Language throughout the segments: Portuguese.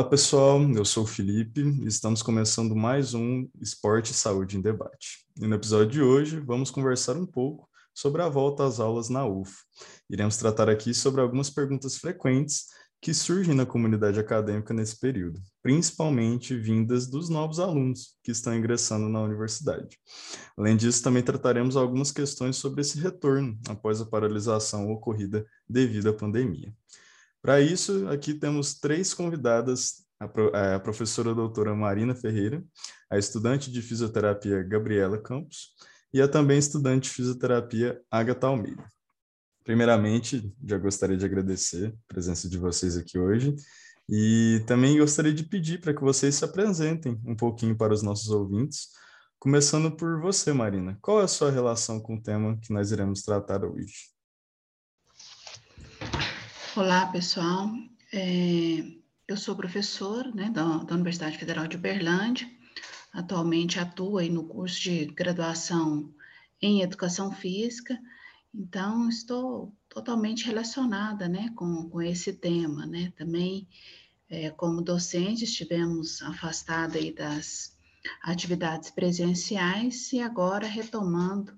Olá pessoal, eu sou o Felipe e estamos começando mais um Esporte e Saúde em Debate. E no episódio de hoje vamos conversar um pouco sobre a volta às aulas na UF. Iremos tratar aqui sobre algumas perguntas frequentes que surgem na comunidade acadêmica nesse período, principalmente vindas dos novos alunos que estão ingressando na universidade. Além disso, também trataremos algumas questões sobre esse retorno após a paralisação ocorrida devido à pandemia. Para isso, aqui temos três convidadas, a, a professora doutora Marina Ferreira, a estudante de fisioterapia Gabriela Campos e a também estudante de fisioterapia Agatha Almeida. Primeiramente, já gostaria de agradecer a presença de vocês aqui hoje e também gostaria de pedir para que vocês se apresentem um pouquinho para os nossos ouvintes, começando por você, Marina. Qual é a sua relação com o tema que nós iremos tratar hoje? Olá, pessoal. É, eu sou professor né, da, da, Universidade Federal de Uberlândia. Atualmente atuo aí no curso de graduação em Educação Física. Então, estou totalmente relacionada né, com, com esse tema. Né? Também, é, como docente, estivemos afastados aí das atividades presenciais e agora retomando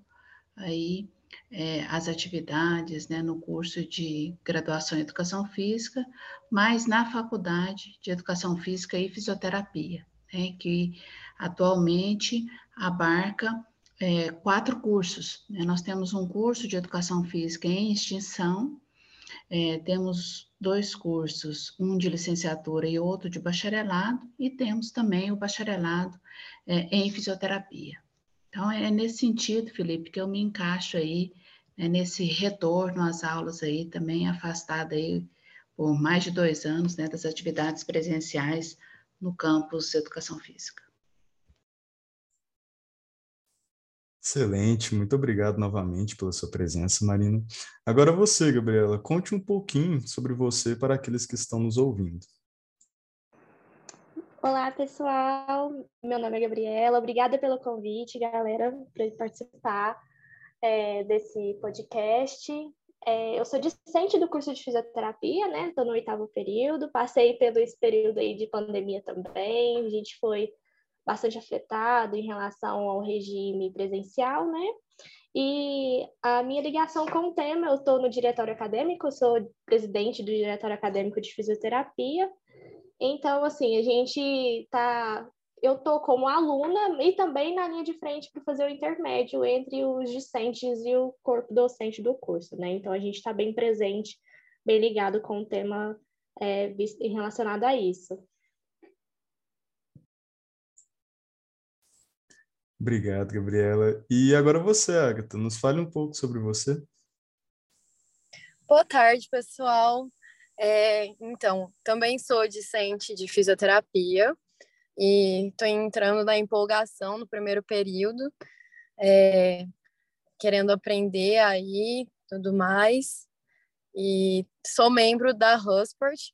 aí é, as atividades né, no curso de graduação em Educação Física, mas na Faculdade de Educação Física e Fisioterapia, né, que atualmente abarca é, quatro cursos. Né? Nós temos um curso de Educação Física em extinção, é, temos dois cursos, um de licenciatura e outro de bacharelado, e temos também o bacharelado é, em fisioterapia. Então, é nesse sentido, Felipe, que eu me encaixo aí né, nesse retorno às aulas aí, também afastada aí por mais de dois anos né, das atividades presenciais no campus Educação Física. Excelente, muito obrigado novamente pela sua presença, Marina. Agora você, Gabriela, conte um pouquinho sobre você para aqueles que estão nos ouvindo. Olá, pessoal. Meu nome é Gabriela. Obrigada pelo convite, galera, para participar é, desse podcast. É, eu sou discente do curso de fisioterapia, né? Estou no oitavo período. Passei pelo esse período aí de pandemia também. A gente foi bastante afetado em relação ao regime presencial, né? E a minha ligação com o tema, eu estou no diretório acadêmico, sou presidente do diretório acadêmico de fisioterapia. Então, assim, a gente está. Eu estou como aluna e também na linha de frente para fazer o intermédio entre os discentes e o corpo docente do curso, né? Então, a gente está bem presente, bem ligado com o tema é, relacionado a isso. Obrigado, Gabriela. E agora você, Agatha, nos fale um pouco sobre você. Boa tarde, pessoal. É, então, também sou discente de fisioterapia e estou entrando na empolgação no primeiro período, é, querendo aprender aí tudo mais. E sou membro da Husport,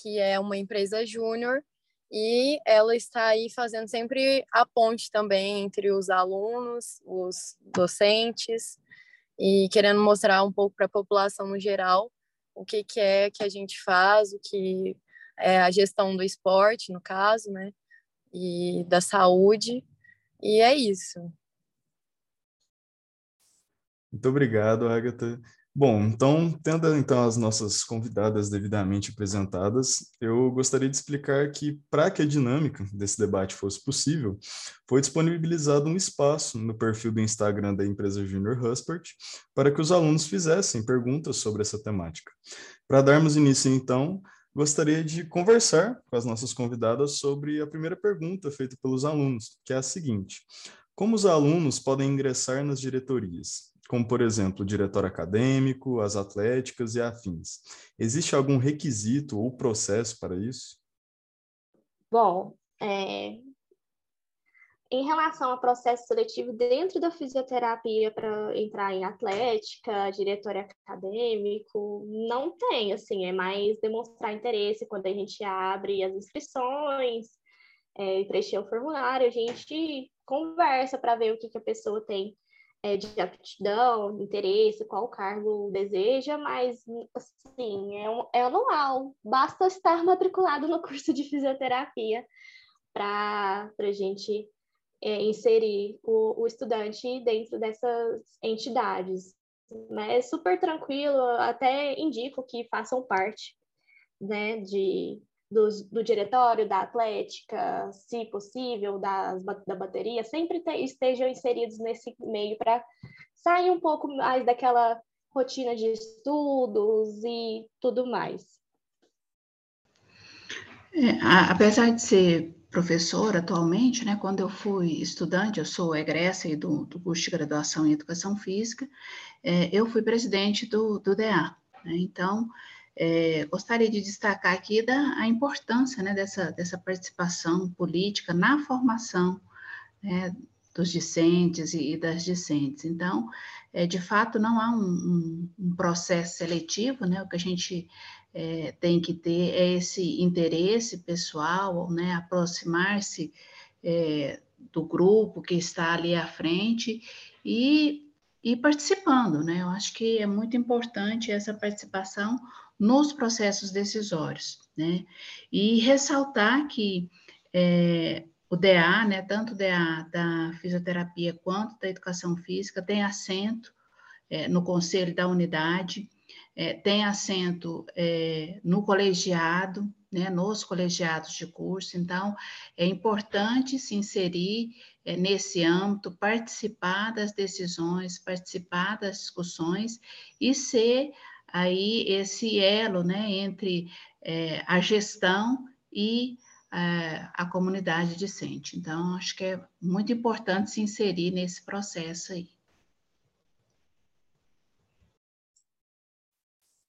que é uma empresa júnior, e ela está aí fazendo sempre a ponte também entre os alunos, os docentes, e querendo mostrar um pouco para a população no geral o que, que é que a gente faz, o que é a gestão do esporte, no caso, né? E da saúde. E é isso. Muito obrigado, Agatha. Bom, então, tendo então as nossas convidadas devidamente apresentadas, eu gostaria de explicar que, para que a dinâmica desse debate fosse possível, foi disponibilizado um espaço no perfil do Instagram da empresa Junior Huspert para que os alunos fizessem perguntas sobre essa temática. Para darmos início, então, gostaria de conversar com as nossas convidadas sobre a primeira pergunta feita pelos alunos, que é a seguinte: Como os alunos podem ingressar nas diretorias? Como, por exemplo, o diretório acadêmico, as atléticas e afins. Existe algum requisito ou processo para isso? Bom, é... em relação ao processo seletivo dentro da fisioterapia para entrar em atlética, diretório acadêmico, não tem, assim, é mais demonstrar interesse quando a gente abre as inscrições, é, preencher o formulário, a gente conversa para ver o que, que a pessoa tem é, de aptidão, interesse, qual cargo deseja, mas, assim, é, um, é anual. Basta estar matriculado no curso de fisioterapia para a gente é, inserir o, o estudante dentro dessas entidades. Né? É super tranquilo, até indico que façam parte né, de, do, diretório da Atlética, se possível, das, da bateria, sempre te, estejam inseridos nesse meio para sair um pouco mais daquela rotina de estudos e tudo mais. É, apesar de ser professora atualmente, né, quando eu fui estudante, eu sou egressa do, do curso de graduação em Educação Física, é, eu fui presidente do, do DA. Né, então, é, gostaria de destacar aqui da, a importância né, dessa, dessa participação política na formação né, dos discentes e, e, das discentes. Então, é, de fato, não há um, um, um, processo seletivo, né, o que a gente é, tem que ter é esse interesse pessoal, né, aproximar-se é, do grupo que está ali à frente e, e participando, né? Eu acho que é muito importante essa participação nos processos decisórios, né? E ressaltar que é, o DA, né, tanto o DA da fisioterapia quanto da educação física, tem assento é, no conselho da unidade, é, tem assento é, no colegiado, né, nos colegiados de curso, então é importante se inserir é, nesse âmbito, participar das decisões, participar das discussões e ser aí esse elo né, entre é, a gestão e é, a comunidade discente. Então, acho que é muito importante se inserir nesse processo aí.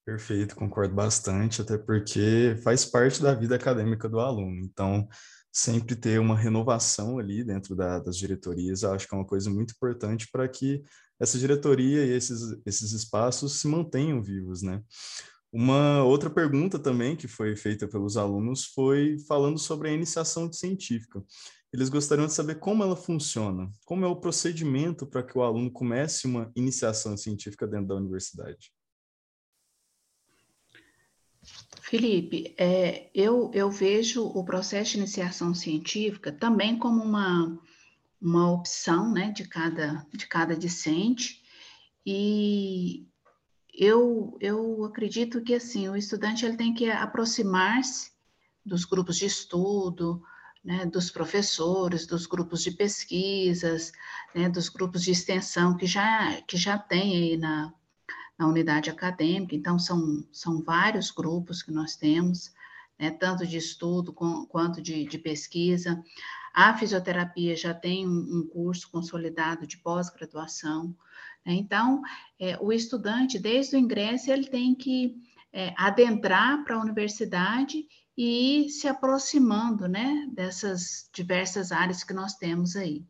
Perfeito, concordo bastante, até porque faz parte da vida acadêmica do aluno. Então, sempre ter uma renovação ali dentro da, das diretorias, acho que é uma coisa muito importante para que essa diretoria e esses, esses espaços se mantenham vivos, né? Uma outra pergunta também que foi feita pelos alunos foi falando sobre a iniciação científica. Eles gostariam de saber como ela funciona, como é o procedimento para que o aluno comece uma iniciação científica dentro da universidade. Felipe, é, eu, eu vejo o processo de iniciação científica também como uma, uma opção né, de, cada, de cada discente, e eu, eu acredito que assim, o estudante ele tem que aproximar-se dos grupos de estudo, né, dos professores, dos grupos de pesquisas, né, dos grupos de extensão que já, que já tem aí na, na unidade acadêmica, então são, são vários grupos que nós temos, né, tanto de estudo com, quanto de, de pesquisa. A fisioterapia já tem um, um curso consolidado de pós-graduação. Né? Então, é, o estudante, desde o ingresso, ele tem que é, adentrar para a universidade e ir se aproximando né, dessas diversas áreas que nós temos aí.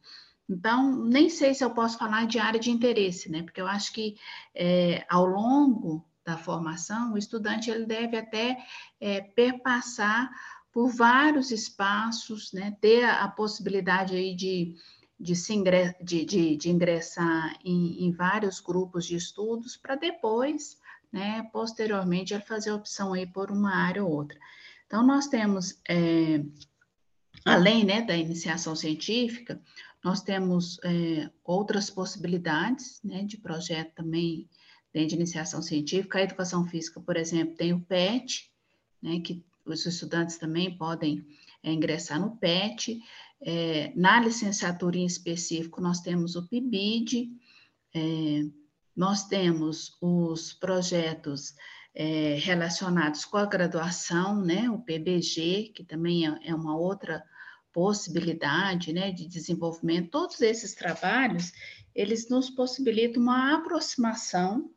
Então, nem sei se eu posso falar de área de interesse, né? Porque eu acho que é, ao longo da formação, o estudante ele deve até é, perpassar por vários espaços, né, ter a, a possibilidade aí de, de, se de, de, de ingressar em, em, vários grupos de estudos para depois, né, posteriormente, ele fazer a opção aí por uma área ou outra. Então, nós temos, é, além né, da iniciação científica, nós temos é, outras possibilidades né, de projeto também dentro de iniciação científica. A educação física, por exemplo, tem o PET, né, que os estudantes também podem é, ingressar no PET. É, na licenciatura em específico, nós temos o PIBID, é, nós temos os projetos é, relacionados com a graduação, né, o PBG, que também é, é uma outra possibilidade né, de desenvolvimento. Todos esses trabalhos, eles nos possibilitam uma aproximação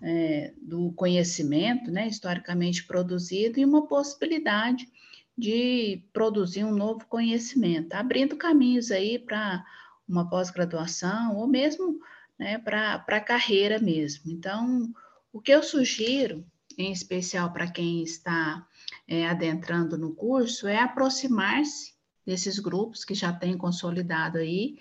é, do conhecimento, né, historicamente produzido, e uma possibilidade de produzir um novo conhecimento, abrindo caminhos aí para uma pós-graduação ou mesmo né, para a carreira mesmo. Então, o que eu sugiro, em especial para quem está é, adentrando no curso, é aproximar-se desses grupos que já têm consolidado aí,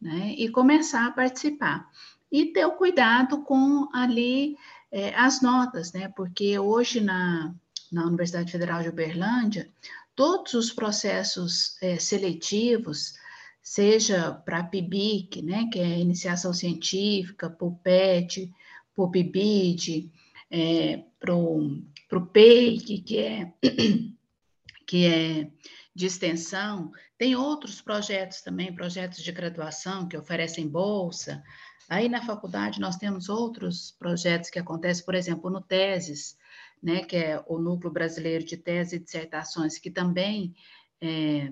né, e começar a participar. e ter o cuidado com ali é, as notas, né? Porque hoje na, na Universidade Federal de Uberlândia, todos os processos é, seletivos, seja para a PIBIC, né, que é iniciação científica, PUPET, PUPBID, é, para o PEIC, que é, que é de extensão, tem outros projetos também, projetos de graduação que oferecem bolsa. Aí na faculdade nós temos outros projetos que acontecem, por exemplo, no Teses, né, que é o Núcleo Brasileiro de Tese e Dissertações, que também é,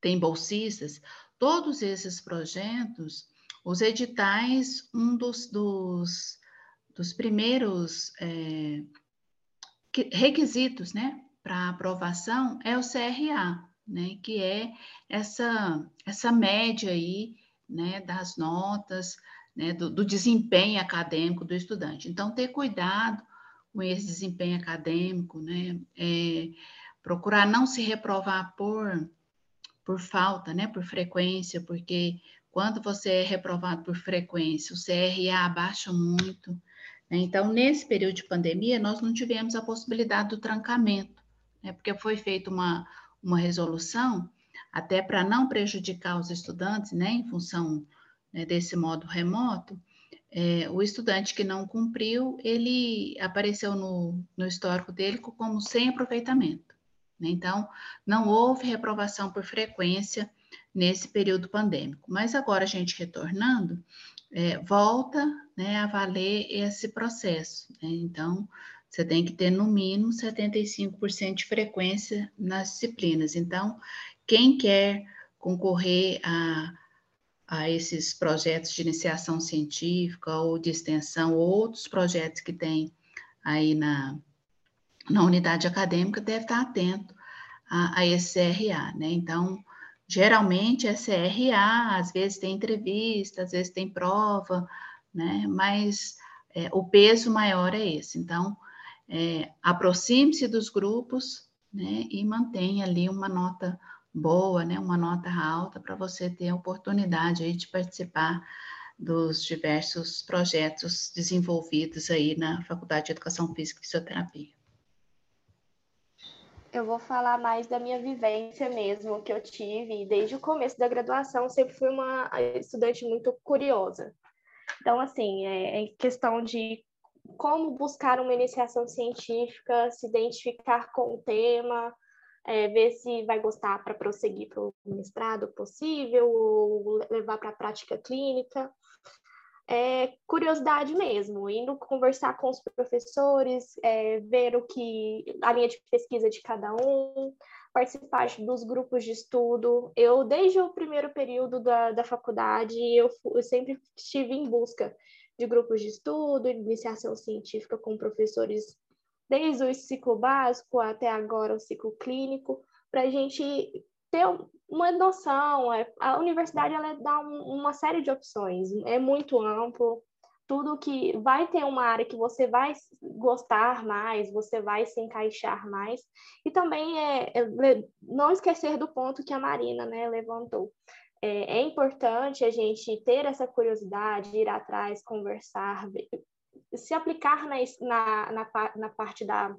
tem bolsistas. Todos esses projetos, os editais, um dos, dos, dos primeiros é, requisitos né, para aprovação é o CRA, né, que é essa, essa média aí né, das notas, né, do, do desempenho acadêmico do estudante. Então, ter cuidado com esse desempenho acadêmico, né, é, procurar não se reprovar por por falta, né, por frequência, porque quando você é reprovado por frequência, o CRA abaixa muito. Né? Então, nesse período de pandemia, nós não tivemos a possibilidade do trancamento, né, porque foi feita uma, uma resolução, até para não prejudicar os estudantes, né, em função né, desse modo remoto, é, o estudante que não cumpriu, ele apareceu no, no histórico dele como sem aproveitamento. Né? Então, não houve reprovação por frequência nesse período pandêmico. Mas agora, a gente retornando, é, volta né, a valer esse processo. Né? Então, você tem que ter no mínimo 75% de frequência nas disciplinas. Então, quem quer concorrer a, a esses projetos de iniciação científica ou de extensão, ou outros projetos que tem aí na, na unidade acadêmica deve estar atento a, a esse CRA, né? Então, geralmente é CRA, às vezes tem entrevista, às vezes tem prova, né? Mas é, o peso maior é esse. Então, é, aproxime-se dos grupos, né? E mantenha ali uma nota boa, né? Uma nota alta para você ter a oportunidade aí de participar dos diversos projetos desenvolvidos aí na Faculdade de Educação Física e Fisioterapia eu vou falar mais da minha vivência mesmo que eu tive. Desde o começo da graduação, sempre fui uma estudante muito curiosa. Então, assim, é, é questão de como buscar uma iniciação científica, se identificar com o tema, é, ver se vai gostar para prosseguir para o mestrado possível, ou levar para a prática clínica é, curiosidade mesmo, indo conversar com os professores, é, ver o que a linha de pesquisa de cada um, participar dos grupos de estudo. Eu, desde o primeiro período da, da faculdade, eu, eu sempre estive em busca de grupos de estudo, iniciação científica com professores, desde o ciclo básico até agora o ciclo clínico, para a gente ter uma noção. É, a universidade ela dá um, uma série de opções, é muito amplo. Tudo que vai ter uma área que você vai gostar mais, você vai se encaixar mais. E também é, é não esquecer do ponto que a Marina né, levantou. É, é importante a gente ter essa curiosidade, ir atrás, conversar, se aplicar na, na, na, na parte da,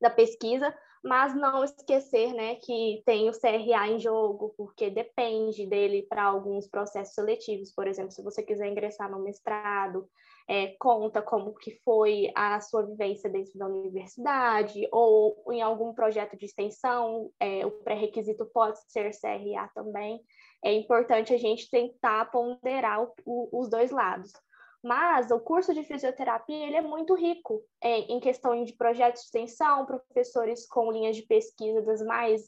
da pesquisa, mas não esquecer né, que tem o CRA em jogo, porque depende dele para alguns processos seletivos, por exemplo, se você quiser ingressar no mestrado, é, conta como que foi a sua vivência dentro da universidade, ou em algum projeto de extensão, é, o pré-requisito pode ser CRA também. É importante a gente tentar ponderar o, o, os dois lados. Mas o curso de fisioterapia ele é muito rico é, em questão de projetos de extensão, professores com linhas de pesquisa das mais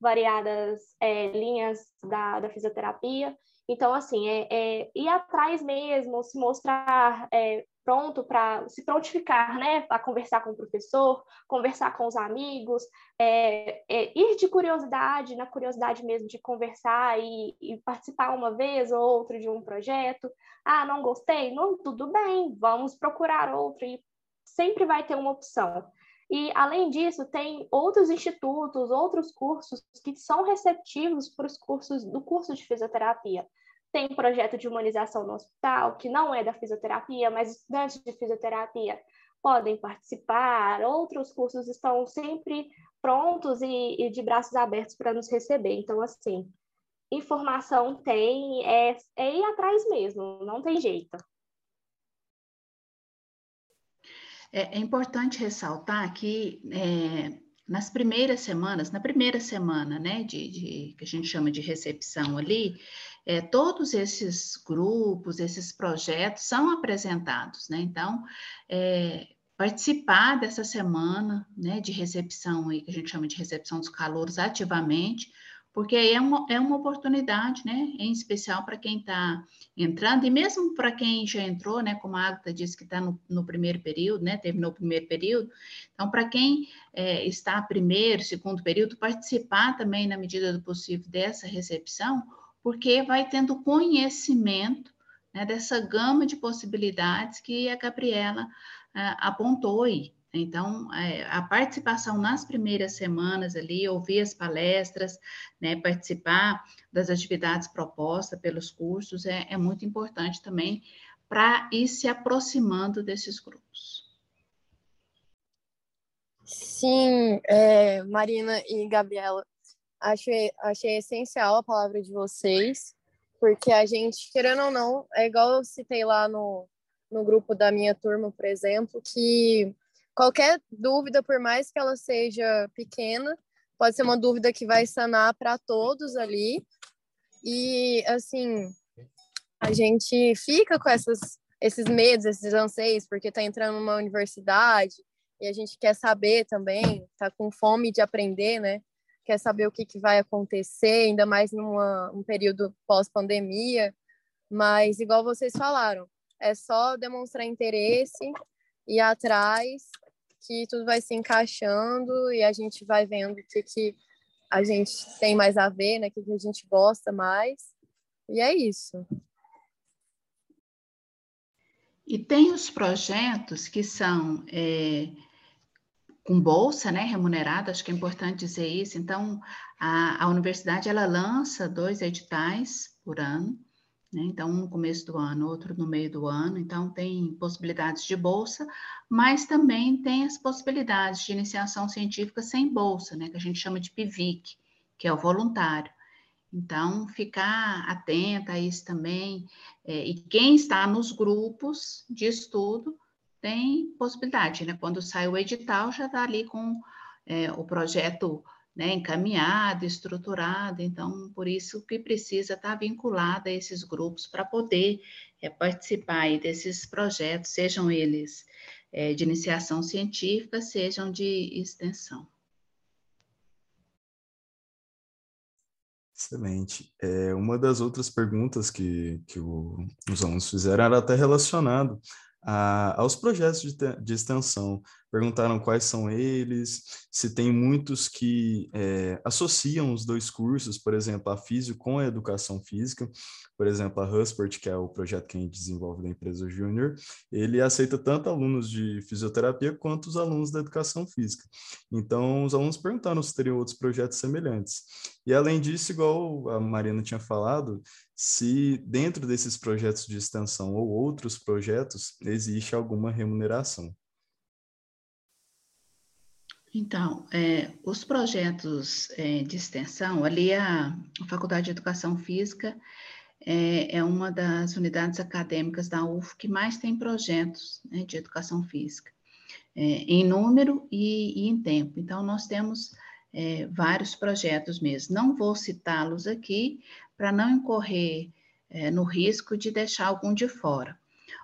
variadas é, linhas da, da fisioterapia. Então, assim, é, é ir atrás mesmo, se mostrar é, pronto para se prontificar, né, para conversar com o professor, conversar com os amigos, é, é, ir de curiosidade, na curiosidade mesmo de conversar e, e, participar uma vez ou outra de um projeto. Ah, não gostei? Não, tudo bem, vamos procurar outro e sempre vai ter uma opção. E, além disso, tem outros institutos, outros cursos que são receptivos para os cursos do curso de fisioterapia tem projeto de humanização no hospital, que não é da fisioterapia, mas estudantes de fisioterapia podem participar, outros cursos estão sempre prontos e, e de braços abertos para nos receber. Então, assim, informação tem, é, é ir atrás mesmo, não tem jeito. É, é importante ressaltar que é, nas primeiras semanas, na primeira semana, né, de, de, que a gente chama de recepção ali, é, todos esses grupos, esses projetos são apresentados, né? Então, é, participar dessa semana né, de recepção, aí, que a gente chama de recepção dos calouros ativamente, porque é uma, é uma oportunidade, né, em especial para quem está entrando, e mesmo para quem já entrou, né, como a Agatha disse que está no, no, primeiro período, né, terminou o primeiro período, então, para quem é, está primeiro, segundo período, participar também, na medida do possível, dessa recepção, porque vai tendo conhecimento né, dessa gama de possibilidades que a Gabriela uh, apontou aí. Então, é, a participação nas primeiras semanas ali, ouvir as palestras, né, participar das atividades propostas pelos cursos é, é muito importante também para ir se aproximando desses grupos. Sim, é, Marina e Gabriela, achei, achei essencial a palavra de vocês, porque a gente, querendo ou não, é igual eu citei lá no, no grupo da minha turma, por exemplo, que qualquer dúvida, por mais que ela seja pequena, pode ser uma dúvida que vai sanar para todos ali. E, assim, a gente fica com essas, esses medos, esses anseios, porque está entrando numa universidade e a gente quer saber também, está com fome de aprender, né? Quer saber o que, que vai acontecer, ainda mais num um período pós-pandemia. Mas, igual vocês falaram, é só demonstrar interesse, ir atrás, que tudo vai se encaixando e a gente vai vendo o que, que a gente tem mais a ver, né? O que, que a gente gosta mais. E é isso. E tem os projetos que são é, com bolsa, né, remunerada, acho que é importante dizer isso. Então, a, a universidade, ela lança dois editais por ano, né? Então, um no começo do ano, outro no meio do ano. Então, tem possibilidades de bolsa, mas também tem as possibilidades de iniciação científica sem bolsa, né? Que a gente chama de PIVIC, que é o voluntário. Então, ficar atenta a isso também. É, e quem está nos grupos de estudo tem possibilidade, né? Quando sai o edital, já está ali com é, o projeto né, encaminhada, estruturada, então por isso que precisa estar vinculada a esses grupos para poder é, participar desses projetos, sejam eles é, de iniciação científica, sejam de extensão. Excelente. É, uma das outras perguntas que, que o, os alunos fizeram era até relacionado a, aos projetos de, de extensão perguntaram quais são eles, se tem muitos que é, associam os dois cursos, por exemplo, a físico com a educação física, por exemplo, a Huspert, que é o projeto que a gente desenvolve da empresa Júnior, ele aceita tanto alunos de fisioterapia quanto os alunos da educação física. Então, os alunos perguntaram se teriam outros projetos semelhantes. E além disso, igual a Marina tinha falado, se dentro desses projetos de extensão ou outros projetos existe alguma remuneração. Então, é, os projetos é, de extensão, ali a, Faculdade de Educação Física é, é, uma das unidades acadêmicas da UF que mais tem projetos né, de educação física, é, em número e, e, em tempo. Então, nós temos é, vários projetos mesmo. Não vou citá-los aqui para não incorrer é, no risco de deixar algum de fora.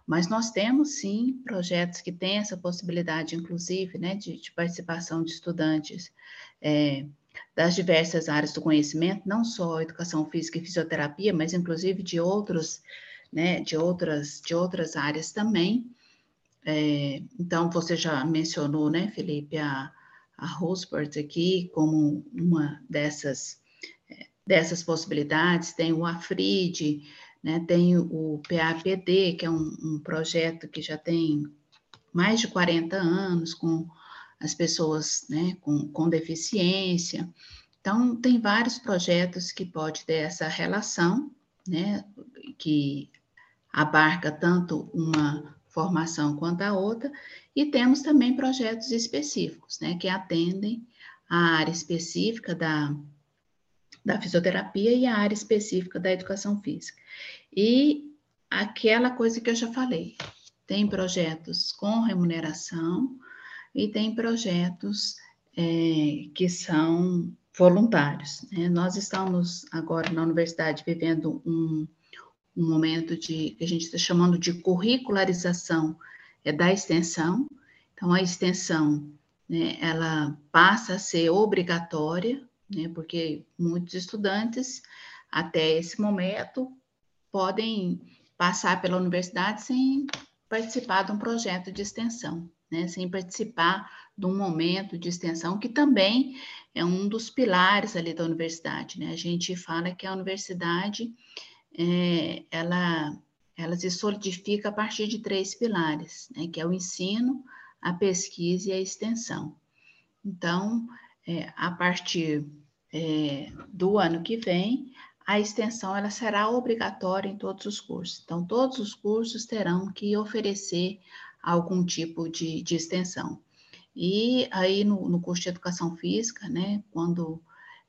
Mas nós temos sim projetos que têm essa possibilidade, inclusive, né, de, de participação de estudantes é, das diversas áreas do conhecimento, não só educação física e fisioterapia, mas inclusive de outros, né, de outras, de outras áreas também. É, então, você já mencionou, né, Felipe, a, a Rosport aqui como uma dessas, é, dessas possibilidades, tem o AFRID, né? Tem o PAPD, que é um, um projeto que já tem mais de 40 anos com as pessoas né, com, com deficiência. Então, tem vários projetos que pode ter essa relação, né, que abarca tanto uma formação quanto a outra, e temos também projetos específicos, né, que atendem a área específica da, da fisioterapia e a área específica da educação física. E aquela coisa que eu já falei, tem projetos com remuneração e tem projetos é, que são voluntários. Né? Nós estamos agora na universidade vivendo um, um momento de que a gente está chamando de curricularização é, da extensão. Então, a extensão né, ela passa a ser obrigatória, né, porque muitos estudantes, até esse momento, podem passar pela universidade sem participar de um projeto de extensão, né, sem participar de um momento de extensão que também é um dos pilares ali da universidade. Né? A gente fala que a universidade é, ela, ela se solidifica a partir de três pilares, né? que é o ensino, a pesquisa e a extensão. Então, é, a partir é, do ano que vem, a extensão ela será obrigatória em todos os cursos. Então, todos os cursos terão que oferecer algum tipo de, de extensão. E aí, no, no curso de educação física, né, quando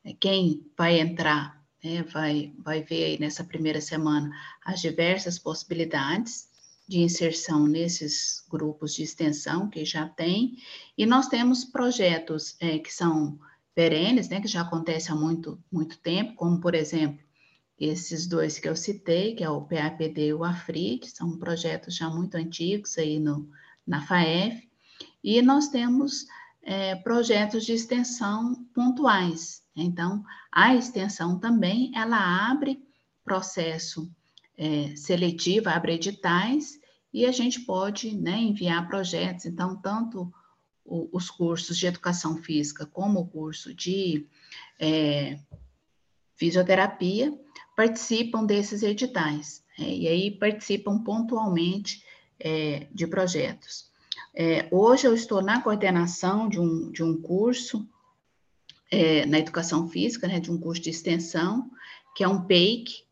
é, quem vai entrar né, vai, vai ver aí nessa primeira semana as diversas possibilidades de inserção nesses grupos de extensão que já tem, e nós temos projetos é, que são perenes, né, que já acontecem há muito, muito tempo, como, por exemplo, esses dois que eu citei, que é o PAPD e o AFRID, são projetos já muito antigos aí no, na FAEF, e nós temos é, projetos de extensão pontuais. Então, a extensão também, ela abre processo é, seletivo, abre editais, e a gente pode né, enviar projetos. Então, tanto o, os cursos de educação física como o curso de é, fisioterapia participam desses editais. Né, e aí participam pontualmente é, de projetos. É, hoje eu estou na coordenação de um, de um curso é, na educação física, né, de um curso de extensão, que é um PEIC,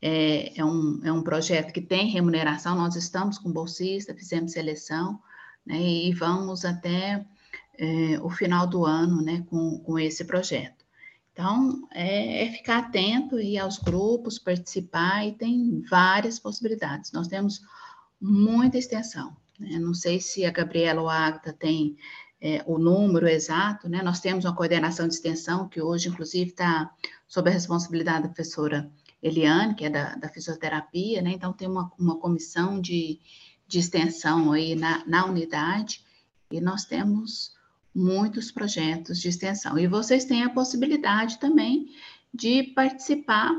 é, é, um, é um projeto que tem remuneração, nós estamos com bolsista, fizemos seleção, né, e vamos até é, o final do ano né, com, com esse projeto. Então, é, é, ficar atento e aos grupos, participar, e tem várias possibilidades. Nós temos muita extensão. Né? Não sei se a Gabriela ou a Agta tem é, o número exato, né? Nós temos uma coordenação de extensão que hoje, inclusive, está sob a responsabilidade da professora Eliane, que é da, da fisioterapia, né? Então, tem uma, uma comissão de, de extensão aí na, na unidade e nós temos muitos projetos de extensão. E vocês têm a possibilidade também de participar,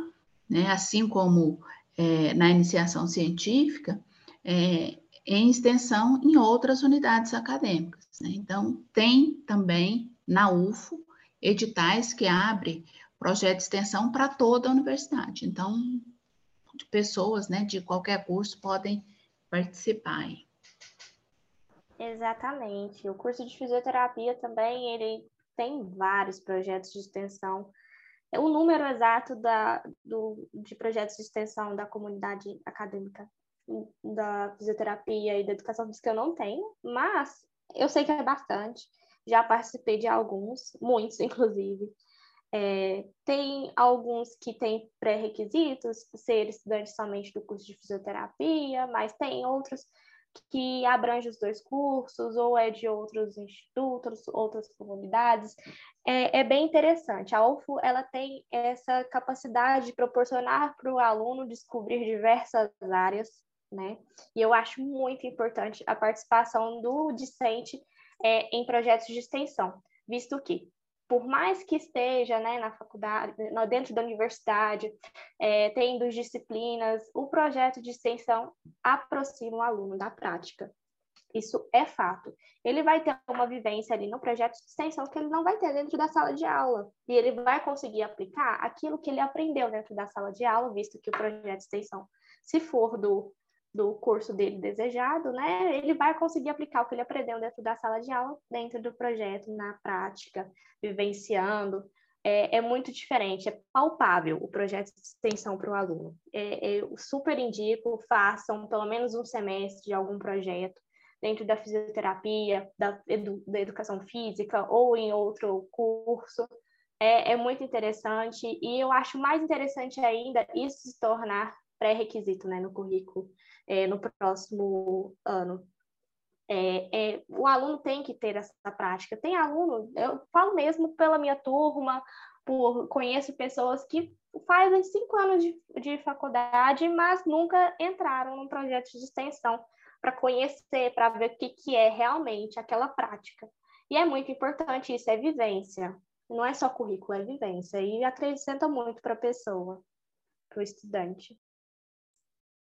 né? Assim como é, na iniciação científica, é, em extensão em outras unidades acadêmicas. Né? Então, tem também na UFO editais que abrem projeto de extensão para toda a universidade. Então, pessoas né, de qualquer curso podem participar. Exatamente. O curso de fisioterapia também ele tem vários projetos de extensão. O número exato da, do, de projetos de extensão da comunidade acadêmica da fisioterapia e da educação física eu não tenho, mas eu sei que é bastante. Já participei de alguns, muitos, inclusive. É, tem alguns que têm pré-requisitos, ser estudante somente do curso de fisioterapia, mas tem outros que abrangem os dois cursos, ou é de outros institutos, outras comunidades. É, é bem interessante. A UFO ela tem essa capacidade de proporcionar para o aluno descobrir diversas áreas né? E eu acho muito importante a participação do discente é, em projetos de extensão, visto que, por mais que esteja né, na faculdade, dentro da universidade, é, tendo disciplinas, o projeto de extensão aproxima o aluno da prática. Isso é fato. Ele vai ter uma vivência ali no projeto de extensão que ele não vai ter dentro da sala de aula. E ele vai conseguir aplicar aquilo que ele aprendeu dentro da sala de aula, visto que o projeto de extensão, se for do do curso dele desejado, né, ele vai conseguir aplicar o que ele aprendeu dentro da sala de aula, dentro do projeto, na prática, vivenciando é, é, muito diferente, é palpável o projeto de extensão para o aluno. É, eu super indico, façam pelo menos um semestre de algum projeto dentro da fisioterapia, da, edu, da educação física ou em outro curso. É, é muito interessante e eu acho mais interessante ainda isso se tornar pré-requisito né, no currículo é, no próximo ano. É, é, o aluno tem que ter essa prática. Tem aluno, eu falo mesmo pela minha turma, por conheço pessoas que fazem cinco anos de, de faculdade, mas nunca entraram num projeto de extensão para conhecer, para ver o que, que é realmente aquela prática. E é muito importante isso, é vivência. Não é só currículo, é vivência. E acrescenta muito para a pessoa, para o estudante.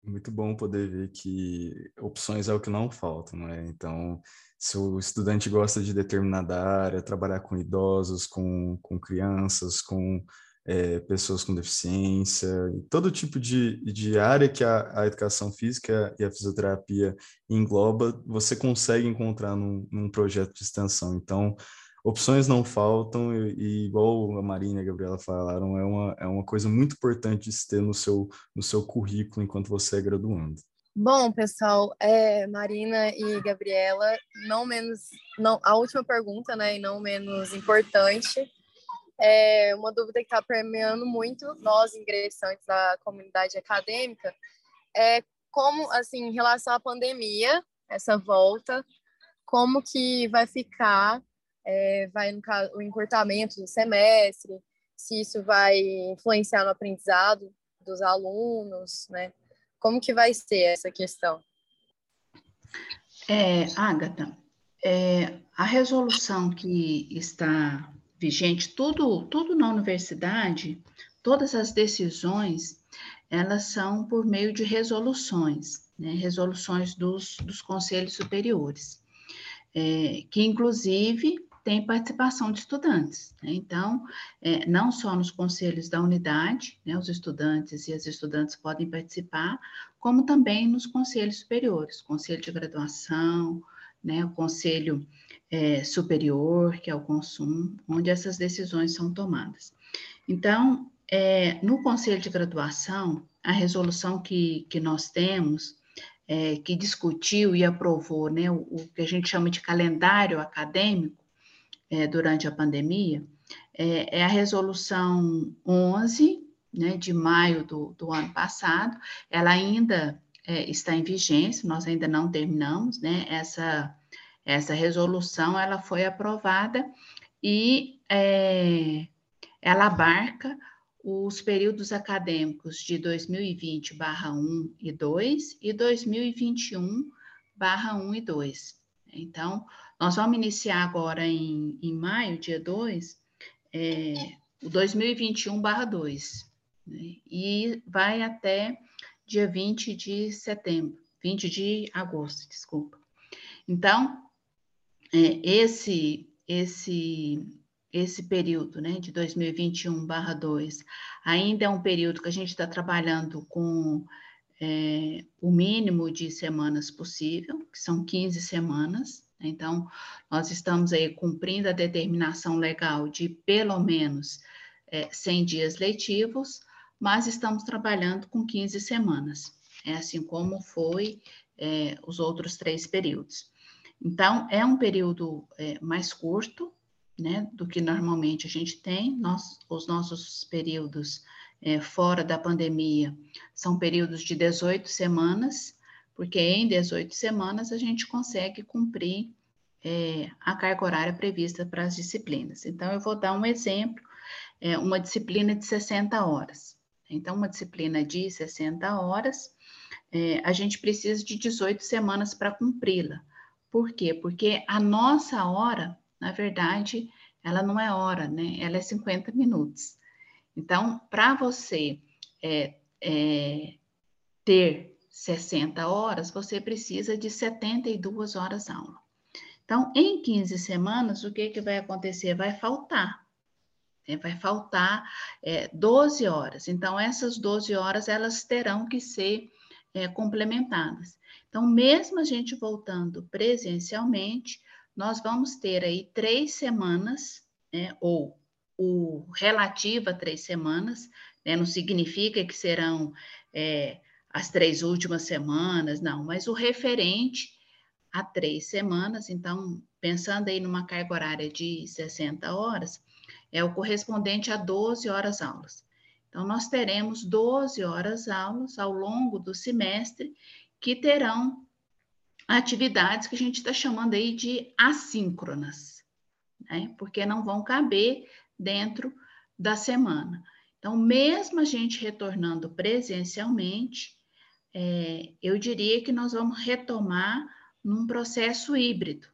Muito bom poder ver que opções é o que não falta, não é? Então, se o estudante gosta de determinada área, trabalhar com idosos, com, com crianças, com é, pessoas com deficiência, todo tipo de, de área que a, a educação física e a fisioterapia engloba, você consegue encontrar num, num projeto de extensão. Então, opções não faltam e, e, igual a Marina e a Gabriela falaram, é uma, é uma coisa muito importante de se ter no seu, no seu currículo enquanto você é graduando. Bom, pessoal, é, Marina e Gabriela, não menos, não, a última pergunta, né, e não menos importante, é uma dúvida que está permeando muito nós ingressantes da comunidade acadêmica, é como, assim, em relação à pandemia, essa volta, como que vai ficar é, vai no caso, o encurtamento do semestre, se isso vai influenciar no aprendizado dos alunos, né? Como que vai ser essa questão? É, Agatha, é, a resolução que está vigente, tudo, tudo na universidade, todas as decisões, elas são por meio de resoluções, né? resoluções dos, dos conselhos superiores, é, que inclusive tem participação de estudantes. Né? Então, é, não só nos conselhos da unidade, né, os estudantes e as estudantes podem participar, como também nos conselhos superiores, conselho de graduação, né, o conselho é, superior, que é o consumo, onde essas decisões são tomadas. Então, é, no conselho de graduação, a resolução que, que nós temos, é, que discutiu e aprovou né, o, o que a gente chama de calendário acadêmico, é, durante a pandemia é, é, a resolução 11, né, de maio do, do ano passado, ela ainda é, está em vigência, nós ainda não terminamos, né, essa, essa resolução, ela foi aprovada e é, ela abarca os períodos acadêmicos de 2020/1 e 2 e 2021/1 e 2. Então, nós vamos iniciar agora em, em maio, dia 2, é, o 2021-2, né? e vai até dia 20 de setembro, 20 de agosto, desculpa. Então, é, esse, esse, esse período né, de 2021-2 ainda é um período que a gente está trabalhando com é, o mínimo de semanas possível, que são 15 semanas, então, nós estamos aí cumprindo a determinação legal de pelo menos é, 100 dias letivos, mas estamos trabalhando com 15 semanas, é assim como foi é, os outros três períodos. Então, é um período é, mais curto, né, do que normalmente a gente tem. Nós, os nossos períodos é, fora da pandemia são períodos de 18 semanas, porque em 18 semanas a gente consegue cumprir é, a carga horária prevista para as disciplinas. Então, eu vou dar um exemplo, é, uma disciplina de 60 horas. Então, uma disciplina de 60 horas, é, a gente precisa de 18 semanas para cumpri-la. Por quê? Porque a nossa hora, na verdade, ela não é hora, né? Ela é 50 minutos. Então, para você é, é, ter 60 horas, você precisa de 72 horas aula. Então, em 15 semanas, o que, que vai acontecer? Vai faltar. Né? Vai faltar é, 12 horas. Então, essas 12 horas, elas terão que ser é, complementadas. Então, mesmo a gente voltando presencialmente, nós vamos ter aí três semanas, né, ou o relativo a três semanas, né? não significa que serão é, as três últimas semanas, não, mas o referente a três semanas, então, pensando aí numa carga horária de 60 horas, é o correspondente a 12 horas aulas. Então, nós teremos 12 horas aulas ao longo do semestre que terão atividades que a gente está chamando aí de assíncronas, né? Porque não vão caber dentro da semana. Então, mesmo a gente retornando presencialmente, é, eu diria que nós vamos retomar num processo híbrido,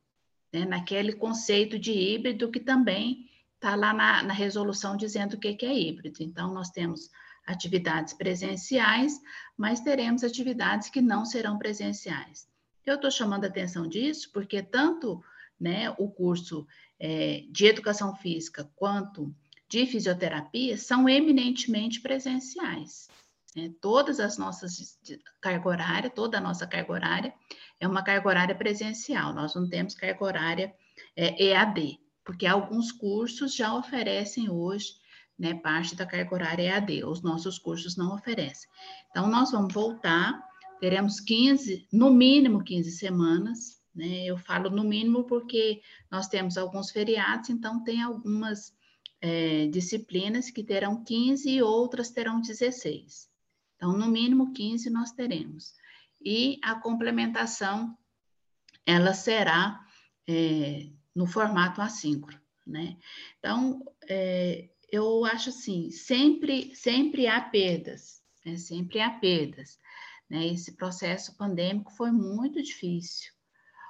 né? naquele conceito de híbrido que também está lá na, na, resolução dizendo o que, que é híbrido. Então, nós temos atividades presenciais, mas teremos atividades que não serão presenciais. Eu estou chamando a atenção disso porque tanto né, o curso é, de educação física quanto de fisioterapia são eminentemente presenciais. Né? Todas as nossas carga horária, toda a nossa carga horária é uma carga horária presencial. Nós não temos carga horária é, EAD, porque alguns cursos já oferecem hoje né, parte da carga horária EAD, os nossos cursos não oferecem. Então, nós vamos voltar, teremos 15, no mínimo 15 semanas, né? Eu falo no mínimo porque nós temos alguns feriados, então tem algumas é, disciplinas que terão 15 e outras terão 16. Então, no mínimo 15 nós teremos. E a complementação, ela será é, no formato assíncrono, né? Então, é, eu acho assim, sempre, sempre há perdas, né? sempre há perdas. Né? Esse processo pandêmico foi muito difícil,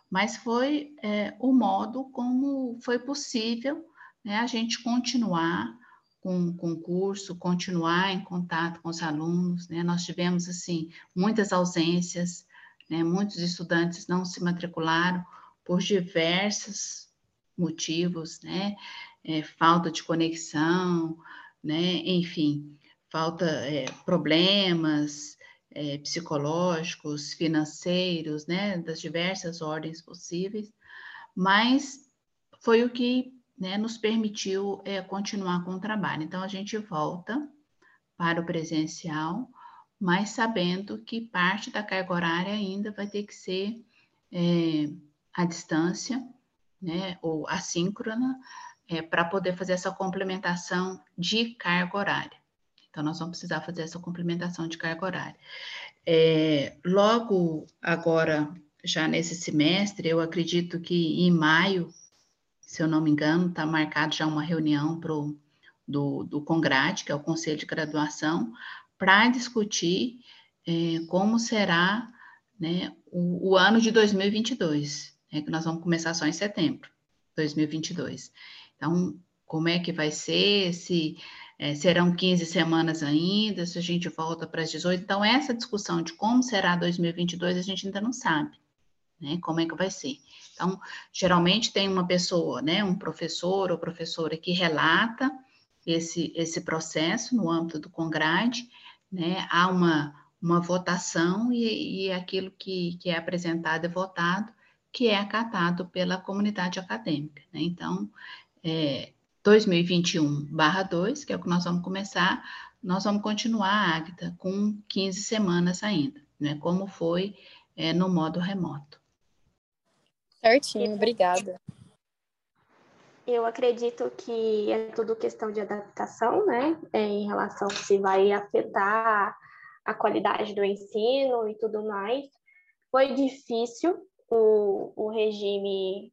mas foi é, o modo como foi possível né, a gente continuar com, o curso, continuar em contato com os alunos. Né? Nós tivemos, assim, muitas ausências, né? muitos estudantes não se matricularam por diversos motivos, né? é, falta de conexão, né? Enfim, falta é, problemas é, psicológicos, financeiros, né? Das diversas ordens possíveis, mas foi o que né, nos permitiu é, continuar com o trabalho. Então, a gente volta para o presencial, mas sabendo que parte da carga horária ainda vai ter que ser é, à distância, né, ou assíncrona, é, para poder fazer essa complementação de carga horária. Então, nós vamos precisar fazer essa complementação de carga horária. É, logo agora, já nesse semestre, eu acredito que em maio, se eu não me engano, está marcado já uma reunião pro, do, do CONGRAD, que é o Conselho de Graduação, para discutir é, como será né, o, o, ano de 2022, né, que nós vamos começar só em setembro de 2022. Então, como é que vai ser? Se é, serão 15 semanas ainda, se a gente volta para as 18. Então, essa discussão de como será 2022, a gente ainda não sabe, né? Como é que vai ser. Então, geralmente tem uma pessoa, né? Um professor ou professora que relata esse, esse processo no âmbito do Congrade, né? Há uma, uma votação e, e aquilo que, que é apresentado e votado que é acatado pela comunidade acadêmica. Né? Então, é, 2021/2, que é o que nós vamos começar, nós vamos continuar a Agta com 15 semanas ainda, né? Como foi é, no modo remoto. Certinho, obrigada. Eu acredito que é tudo questão de adaptação, né? É, em relação se vai afetar a qualidade do ensino e tudo mais. Foi difícil o, o regime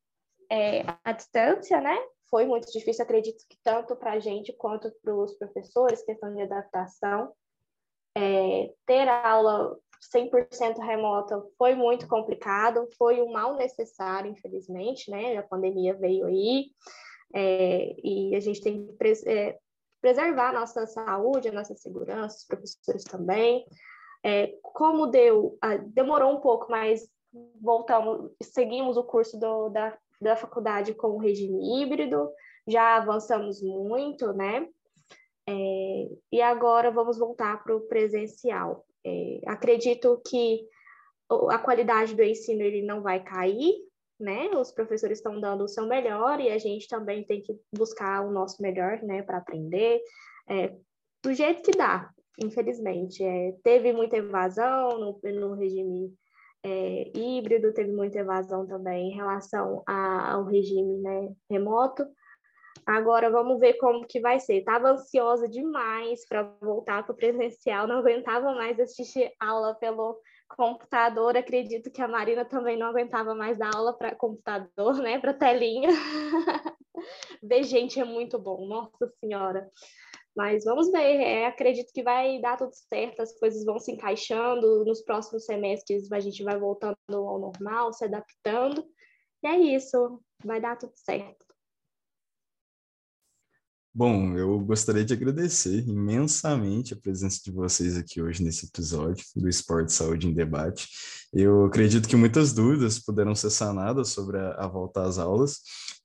é, à distância, né? foi muito difícil, acredito que tanto para a gente quanto para os professores, questão de adaptação. É, ter aula 100% remota foi muito complicado, foi um mal necessário, infelizmente, né? A pandemia veio aí é, e a gente tem que pres é, preservar a nossa saúde, a nossa segurança, os professores também. É, como deu, demorou um pouco, mas voltamos, seguimos o curso do, da da faculdade com o regime híbrido, já avançamos muito, né? É, e agora vamos voltar para o presencial. É, acredito que a qualidade do ensino ele não vai cair, né? Os professores estão dando o seu melhor e a gente também tem que buscar o nosso melhor, né, para aprender é, do jeito que dá, infelizmente. É, teve muita evasão no, no regime é, híbrido, teve muita evasão também em relação a, ao regime né, remoto. Agora vamos ver como que vai ser. Estava ansiosa demais para voltar para o presencial, não aguentava mais assistir aula pelo computador. Acredito que a Marina também não aguentava mais dar aula para computador, né, para telinha. ver gente é muito bom, nossa senhora. Mas vamos ver, é, acredito que vai dar tudo certo, as coisas vão se encaixando, nos próximos semestres a gente vai voltando ao normal, se adaptando, e é isso, vai dar tudo certo. Bom, eu gostaria de agradecer imensamente a presença de vocês aqui hoje nesse episódio do Esporte Saúde em Debate. Eu acredito que muitas dúvidas puderam ser sanadas sobre a, a volta às aulas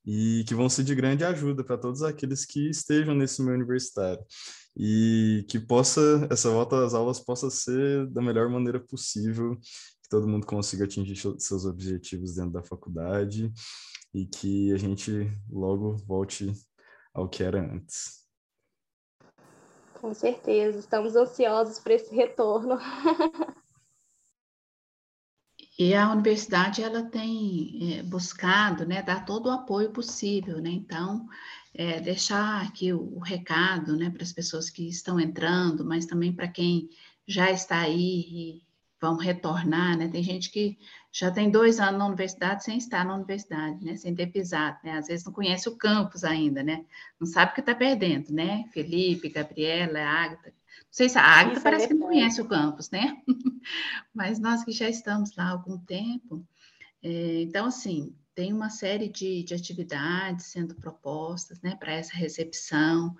e que vão ser de grande ajuda para todos aqueles que estejam nesse meio universitário e que possa essa volta às aulas possa ser da melhor maneira possível, que todo mundo consiga atingir seus objetivos dentro da faculdade e que a gente logo volte ao que era antes. Com certeza, estamos ansiosos por esse retorno. E a universidade ela tem é, buscado, né, dar todo o apoio possível, né? Então, é, deixar aqui o, o recado, né, para as pessoas que estão entrando, mas também para quem já está aí e vão retornar, né? Tem gente que já tem dois anos na universidade sem estar na universidade, né? Sem ter pisado, né? Às vezes não conhece o campus ainda, né? Não sabe o que está perdendo, né? Felipe, Gabriela, Agatha, sei se a Agatha é parece é que não conhece o campus, né? Mas nós que já estamos lá há algum tempo, é, então, assim, tem uma série de, de atividades sendo propostas, né, para essa recepção.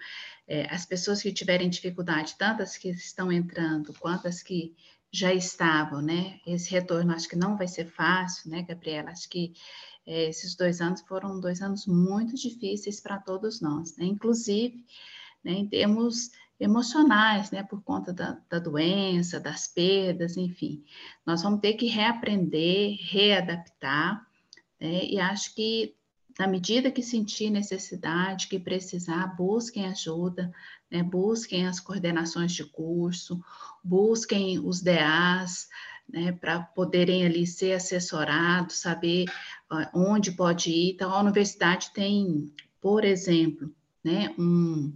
É, as pessoas que tiverem dificuldade, tanto as que estão entrando, quanto as que já estavam, né? Esse retorno acho que não vai ser fácil, né, Gabriela? Acho que é, esses dois anos foram dois anos muito difíceis para todos nós, né? Inclusive, né, em termos emocionais, né, por conta da, da, doença, das perdas, enfim. Nós vamos ter que reaprender, readaptar, né, e acho que na medida que sentir necessidade, que precisar, busquem ajuda, né, busquem as coordenações de curso, busquem os DAs, né, para poderem ali ser assessorados, saber uh, onde pode ir. Então, a universidade tem, por exemplo, né, um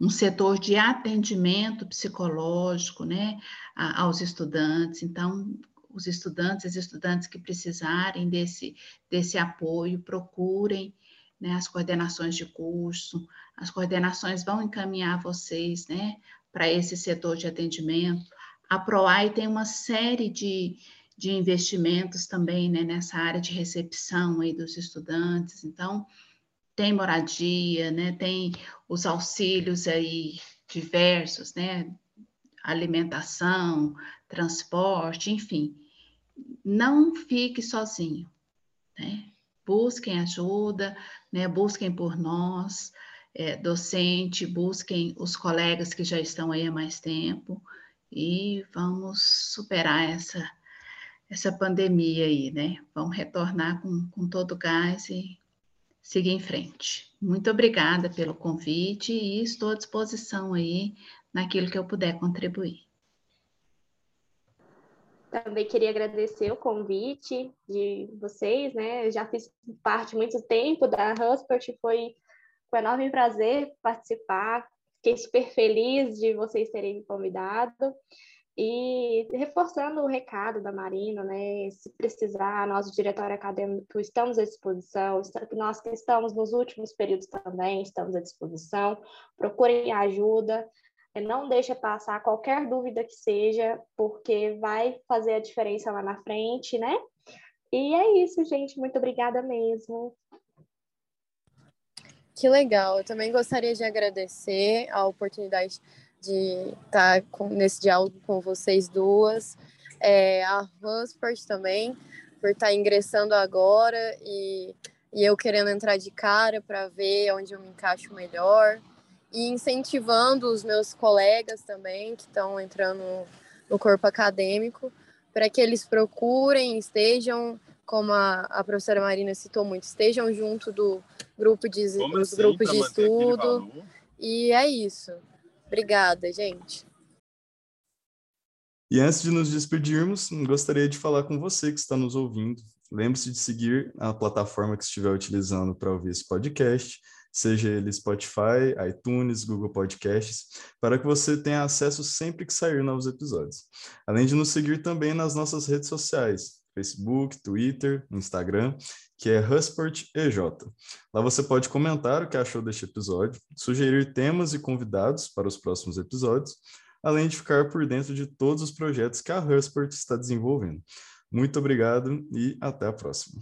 um setor de atendimento psicológico, né, aos estudantes. Então, os estudantes, as estudantes que precisarem desse, desse apoio, procurem né, as coordenações de curso, as coordenações vão encaminhar vocês né, para esse setor de atendimento. A PROAI tem uma série de, de investimentos também né, nessa área de recepção aí dos estudantes, então tem moradia, né? Tem os auxílios aí diversos, né? Alimentação, transporte, enfim. Não fique sozinho, né? Busquem ajuda, né? Busquem por nós, é, docente, busquem os colegas que já estão aí há mais tempo e vamos superar essa essa pandemia aí, né? Vamos retornar com, com todo o gás e seguir em frente. Muito obrigada pelo convite e estou à disposição aí naquilo que eu puder contribuir. Também queria agradecer o convite de vocês, né? Eu já fiz parte muito tempo da Huspert, foi um enorme prazer participar. Fiquei super feliz de vocês terem me convidado. E reforçando o recado da Marina, né, se precisar, nós, do Diretório Acadêmico, estamos à disposição, nós que estamos nos últimos períodos também, estamos à disposição, procurem ajuda, não deixe passar qualquer dúvida que seja, porque vai fazer a diferença lá na frente, né? E é isso, gente, muito obrigada mesmo. Que legal, eu também gostaria de agradecer a oportunidade de estar tá nesse diálogo com vocês duas. É, a Hansport também, por estar ingressando agora e, e eu querendo entrar de cara para ver onde eu me encaixo melhor. E incentivando os meus colegas também, que estão entrando no corpo acadêmico, para que eles procurem, estejam como a, a professora Marina citou muito, estejam junto do grupo de, dos assim, grupos de estudo. E é isso. Obrigada, gente. E antes de nos despedirmos, gostaria de falar com você que está nos ouvindo. Lembre-se de seguir a plataforma que estiver utilizando para ouvir esse podcast, seja ele Spotify, iTunes, Google Podcasts, para que você tenha acesso sempre que sair novos episódios. Além de nos seguir também nas nossas redes sociais, Facebook, Twitter, Instagram, que é Husport EJ. Lá você pode comentar o que achou deste episódio, sugerir temas e convidados para os próximos episódios, além de ficar por dentro de todos os projetos que a Husport está desenvolvendo. Muito obrigado e até a próxima.